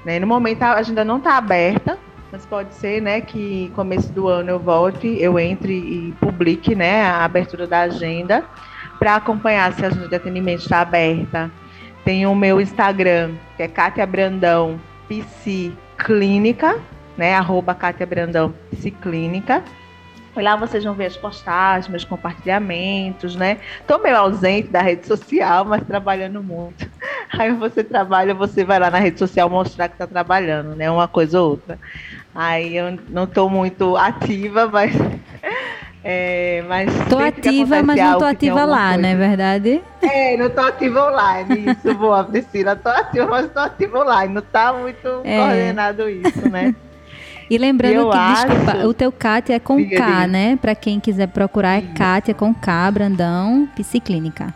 né? No momento a agenda não está aberta, mas pode ser, né, que começo do ano eu volte, eu entre e publique, né, a abertura da agenda para acompanhar se a agenda de atendimento está aberta. Tem o meu Instagram, que é Kátia Brandão PC Clínica, né? Arroba Kátia Brandão Psiclínica. E lá vocês vão ver as postagens, meus compartilhamentos, né? Tô meio ausente da rede social, mas trabalhando muito. Aí você trabalha, você vai lá na rede social mostrar que tá trabalhando, né? Uma coisa ou outra. Aí eu não tô muito ativa, mas. É, mas tô ativa, mas não tô ativa lá, coisa. não é verdade? É, não tô ativa online. Isso, boa, Priscila. Tô ativa, mas tô ativa online. Não tá muito é. coordenado isso, né? E lembrando eu que, acho... desculpa, o teu Kátia é com diga, K, diga. né? Para quem quiser procurar, é Kátia com K, Brandão, Psiclínica.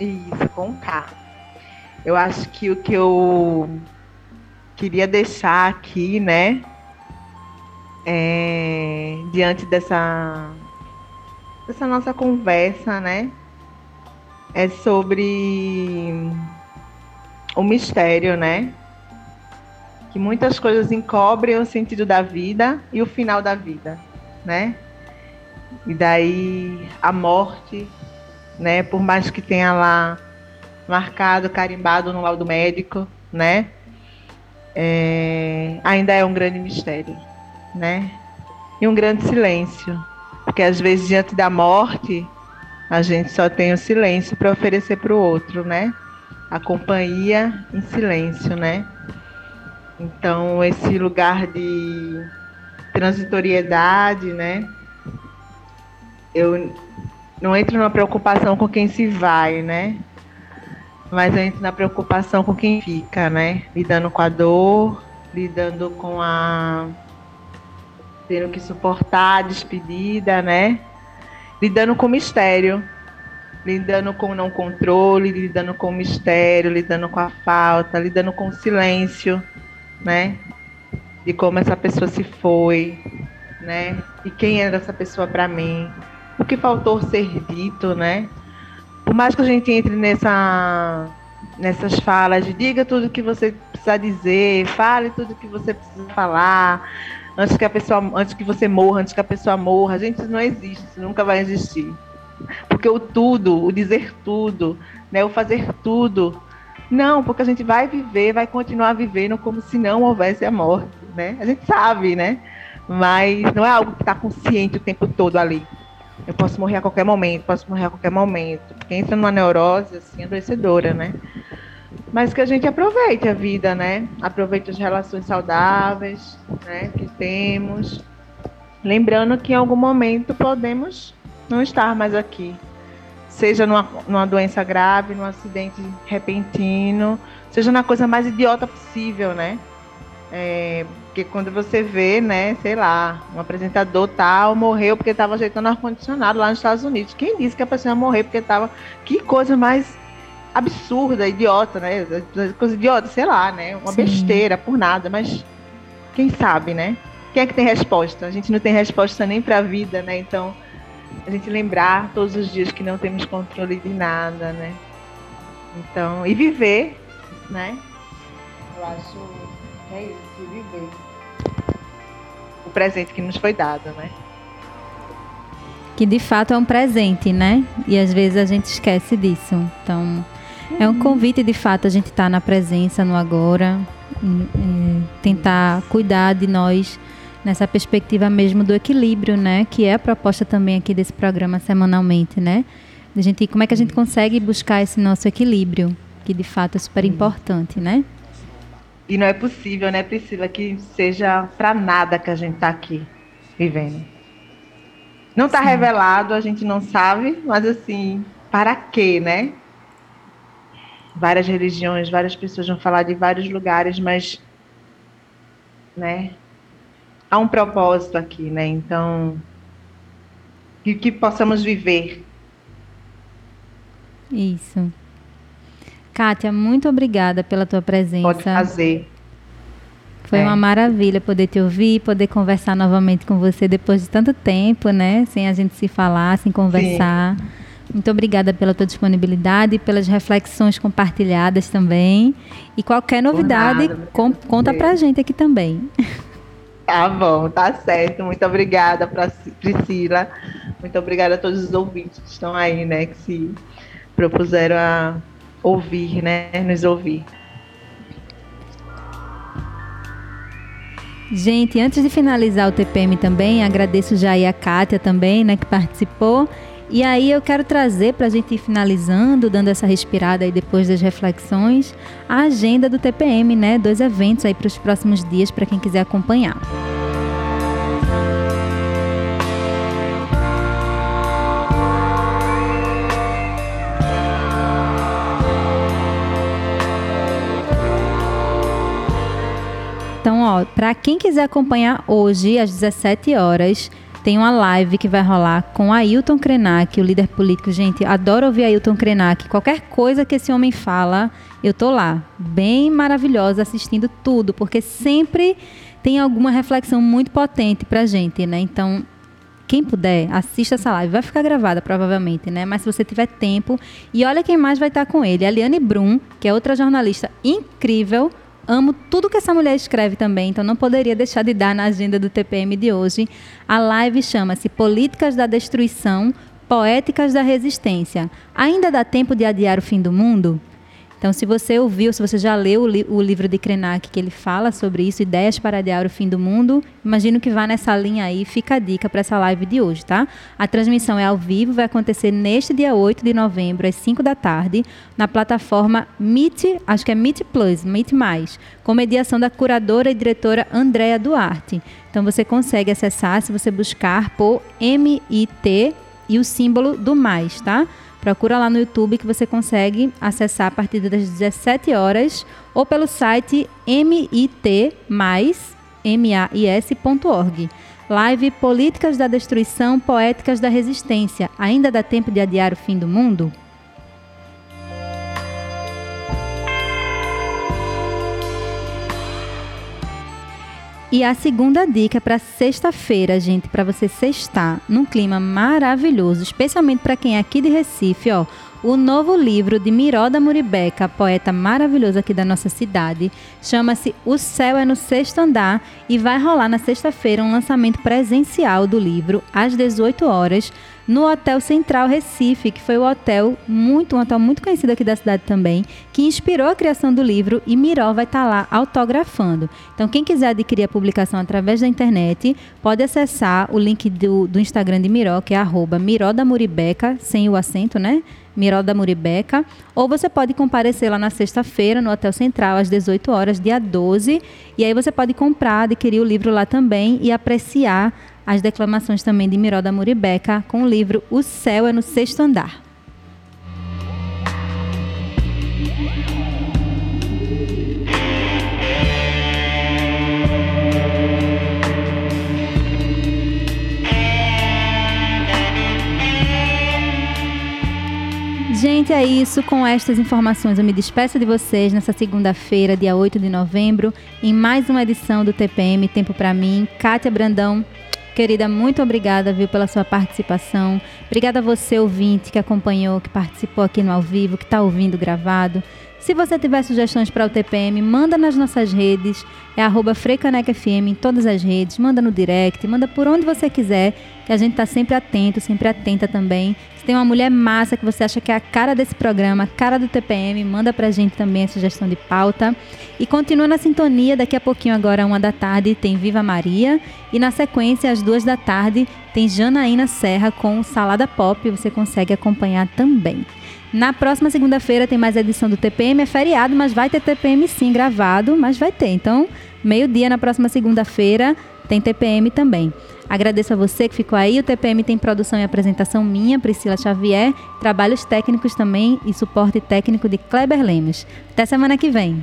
Isso, com K. Eu acho que o que eu queria deixar aqui, né? É, diante dessa, dessa nossa conversa, né? É sobre o mistério, né? que muitas coisas encobrem o sentido da vida e o final da vida, né? E daí a morte, né? Por mais que tenha lá marcado, carimbado no laudo médico, né? É, ainda é um grande mistério, né? E um grande silêncio, porque às vezes diante da morte a gente só tem o silêncio para oferecer para o outro, né? A companhia em silêncio, né? Então, esse lugar de transitoriedade, né? Eu não entro na preocupação com quem se vai, né? Mas eu entro na preocupação com quem fica, né? Lidando com a dor, lidando com a tendo que suportar a despedida, né? Lidando com o mistério, lidando com o não controle, lidando com o mistério, lidando com a falta, lidando com o silêncio, né? De como essa pessoa se foi, né? E quem era essa pessoa para mim? O que faltou ser dito, né? Por mais que a gente entre nessa nessas falas de diga tudo que você precisa dizer, fale tudo que você precisa falar, antes que a pessoa, antes que você morra, antes que a pessoa morra. Gente, isso não existe, nunca vai existir. Porque o tudo, o dizer tudo, né, o fazer tudo, não, porque a gente vai viver, vai continuar vivendo como se não houvesse a morte, né? A gente sabe, né? Mas não é algo que está consciente o tempo todo ali. Eu posso morrer a qualquer momento, posso morrer a qualquer momento. Porque entra numa neurose assim adoecedora, né? mas que a gente aproveite a vida, né? Aproveite as relações saudáveis, né, que temos. Lembrando que em algum momento podemos não estar mais aqui. Seja numa, numa doença grave, num acidente repentino, seja na coisa mais idiota possível, né? É, porque quando você vê, né, sei lá, um apresentador tal morreu porque estava ajeitando ar-condicionado lá nos Estados Unidos. Quem disse que a pessoa ia morrer porque estava. Que coisa mais absurda, idiota, né? Coisa idiota, sei lá, né? Uma Sim. besteira por nada, mas quem sabe, né? Quem é que tem resposta? A gente não tem resposta nem para a vida, né? Então, a gente lembrar todos os dias que não temos controle de nada, né? Então, e viver, né? Eu acho é isso, viver. O presente que nos foi dado, né? Que de fato é um presente, né? E às vezes a gente esquece disso. Então, é um convite, de fato, a gente estar tá na presença, no agora, e, tentar cuidar de nós nessa perspectiva mesmo do equilíbrio, né? Que é a proposta também aqui desse programa semanalmente, né? De gente, como é que a gente consegue buscar esse nosso equilíbrio, que de fato é super importante, né? E não é possível, né, Priscila, que seja para nada que a gente está aqui vivendo. Não está revelado, a gente não sabe, mas assim, para quê, né? várias religiões, várias pessoas vão falar de vários lugares, mas né, há um propósito aqui, né? Então, que, que possamos viver. Isso. Kátia, muito obrigada pela tua presença. Pode fazer. Foi é. uma maravilha poder te ouvir, poder conversar novamente com você depois de tanto tempo, né? Sem a gente se falar, sem conversar. Sim. Muito obrigada pela tua disponibilidade, pelas reflexões compartilhadas também. E qualquer novidade, nada, com, conta pra gente aqui também. Tá bom, tá certo. Muito obrigada, Priscila. Muito obrigada a todos os ouvintes que estão aí, né, que se propuseram a ouvir, né, nos ouvir. Gente, antes de finalizar o TPM também, agradeço já aí a Kátia também, né, que participou. E aí eu quero trazer para a gente ir finalizando, dando essa respirada aí depois das reflexões, a agenda do TPM, né? Dois eventos aí para os próximos dias para quem quiser acompanhar. Ó, para quem quiser acompanhar hoje às 17 horas, tem uma live que vai rolar com Ailton Krenak, o líder político. Gente, adoro ouvir Ailton Krenak. Qualquer coisa que esse homem fala, eu tô lá, bem maravilhosa, assistindo tudo, porque sempre tem alguma reflexão muito potente pra gente, né? Então, quem puder, assista essa live. Vai ficar gravada, provavelmente, né? Mas se você tiver tempo. E olha quem mais vai estar com ele. A Liane Brum, que é outra jornalista incrível amo tudo que essa mulher escreve também, então não poderia deixar de dar na agenda do TPM de hoje. A live chama-se Políticas da Destruição, Poéticas da Resistência. Ainda dá tempo de adiar o fim do mundo? Então, se você ouviu, se você já leu o, li o livro de Krenak, que ele fala sobre isso, Ideias para Adiar o Fim do Mundo, imagino que vá nessa linha aí, fica a dica para essa live de hoje, tá? A transmissão é ao vivo, vai acontecer neste dia 8 de novembro, às 5 da tarde, na plataforma Meet, acho que é Meet Plus, Meet Mais, com mediação da curadora e diretora Andréa Duarte. Então, você consegue acessar se você buscar por MIT e o símbolo do mais, tá? Procura lá no YouTube que você consegue acessar a partir das 17 horas ou pelo site mit.mais.org. Live Políticas da Destruição, Poéticas da Resistência. Ainda dá tempo de adiar o fim do mundo? E a segunda dica para sexta-feira, gente, para você sextar num clima maravilhoso, especialmente para quem é aqui de Recife, ó o novo livro de Miroda Muribeca, poeta maravilhoso aqui da nossa cidade. Chama-se O Céu é no Sexto Andar e vai rolar na sexta-feira um lançamento presencial do livro às 18 horas no Hotel Central Recife, que foi o hotel muito, um hotel muito conhecido aqui da cidade também, que inspirou a criação do livro e Miró vai estar tá lá autografando. Então, quem quiser adquirir a publicação através da internet, pode acessar o link do, do Instagram de Miró, que é arroba Muribeca, sem o acento, né? Miró da Muribeca, ou você pode comparecer lá na sexta-feira no Hotel Central às 18 horas, dia 12, e aí você pode comprar, adquirir o livro lá também e apreciar as declamações também de Miró da Muribeca com o livro O Céu é no Sexto Andar. Gente, é isso. Com estas informações, eu me despeço de vocês nessa segunda-feira, dia 8 de novembro, em mais uma edição do TPM Tempo para mim. Kátia Brandão, querida, muito obrigada, viu, pela sua participação. Obrigada a você, ouvinte, que acompanhou, que participou aqui no ao vivo, que está ouvindo gravado. Se você tiver sugestões para o TPM, manda nas nossas redes, é arroba em todas as redes, manda no direct, manda por onde você quiser, que a gente está sempre atento, sempre atenta também. Se tem uma mulher massa que você acha que é a cara desse programa, a cara do TPM, manda para a gente também a sugestão de pauta. E continua na sintonia, daqui a pouquinho agora, uma da tarde, tem Viva Maria. E na sequência, às duas da tarde, tem Janaína Serra com Salada Pop, você consegue acompanhar também. Na próxima segunda-feira tem mais edição do TPM, é feriado, mas vai ter TPM sim gravado, mas vai ter. Então, meio-dia na próxima segunda-feira tem TPM também. Agradeço a você que ficou aí. O TPM tem produção e apresentação minha, Priscila Xavier, trabalhos técnicos também e suporte técnico de Kleber Lemos. Até semana que vem.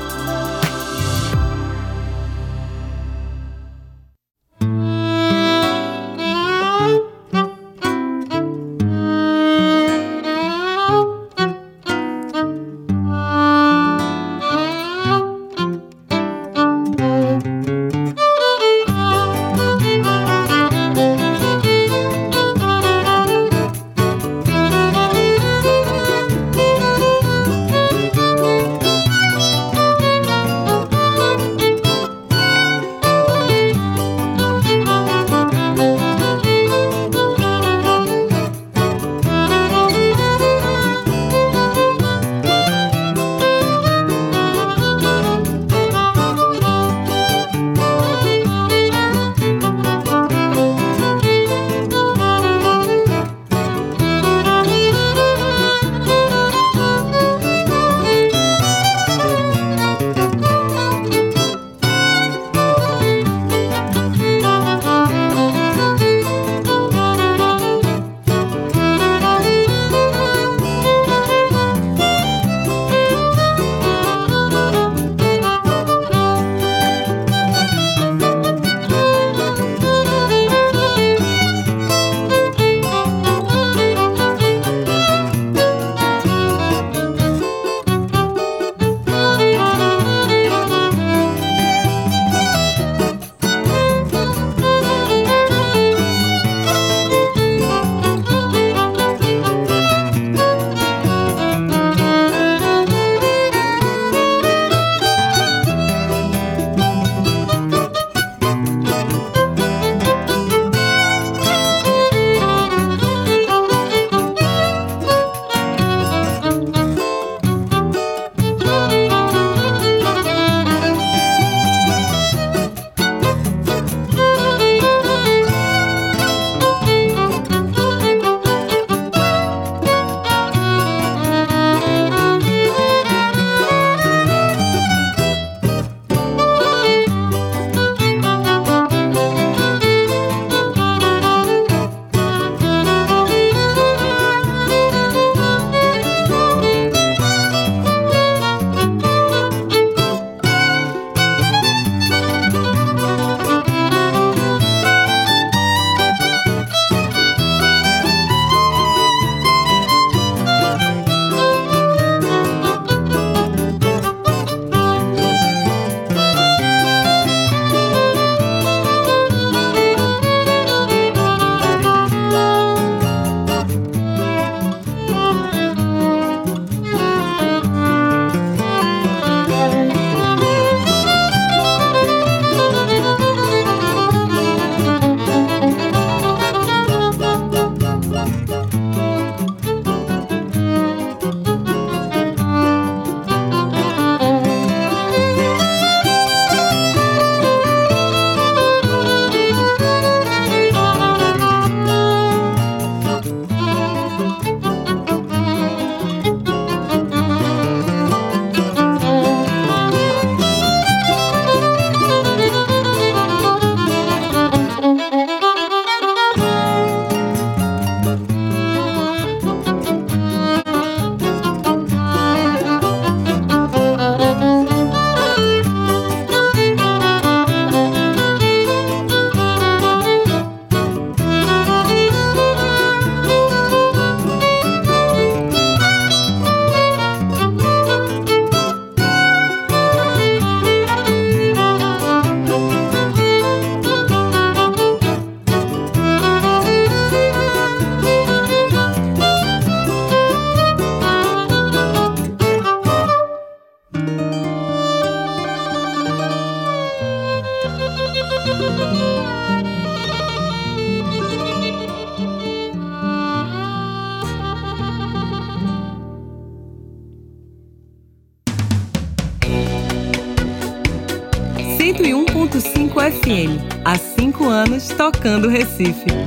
Tocando Recife.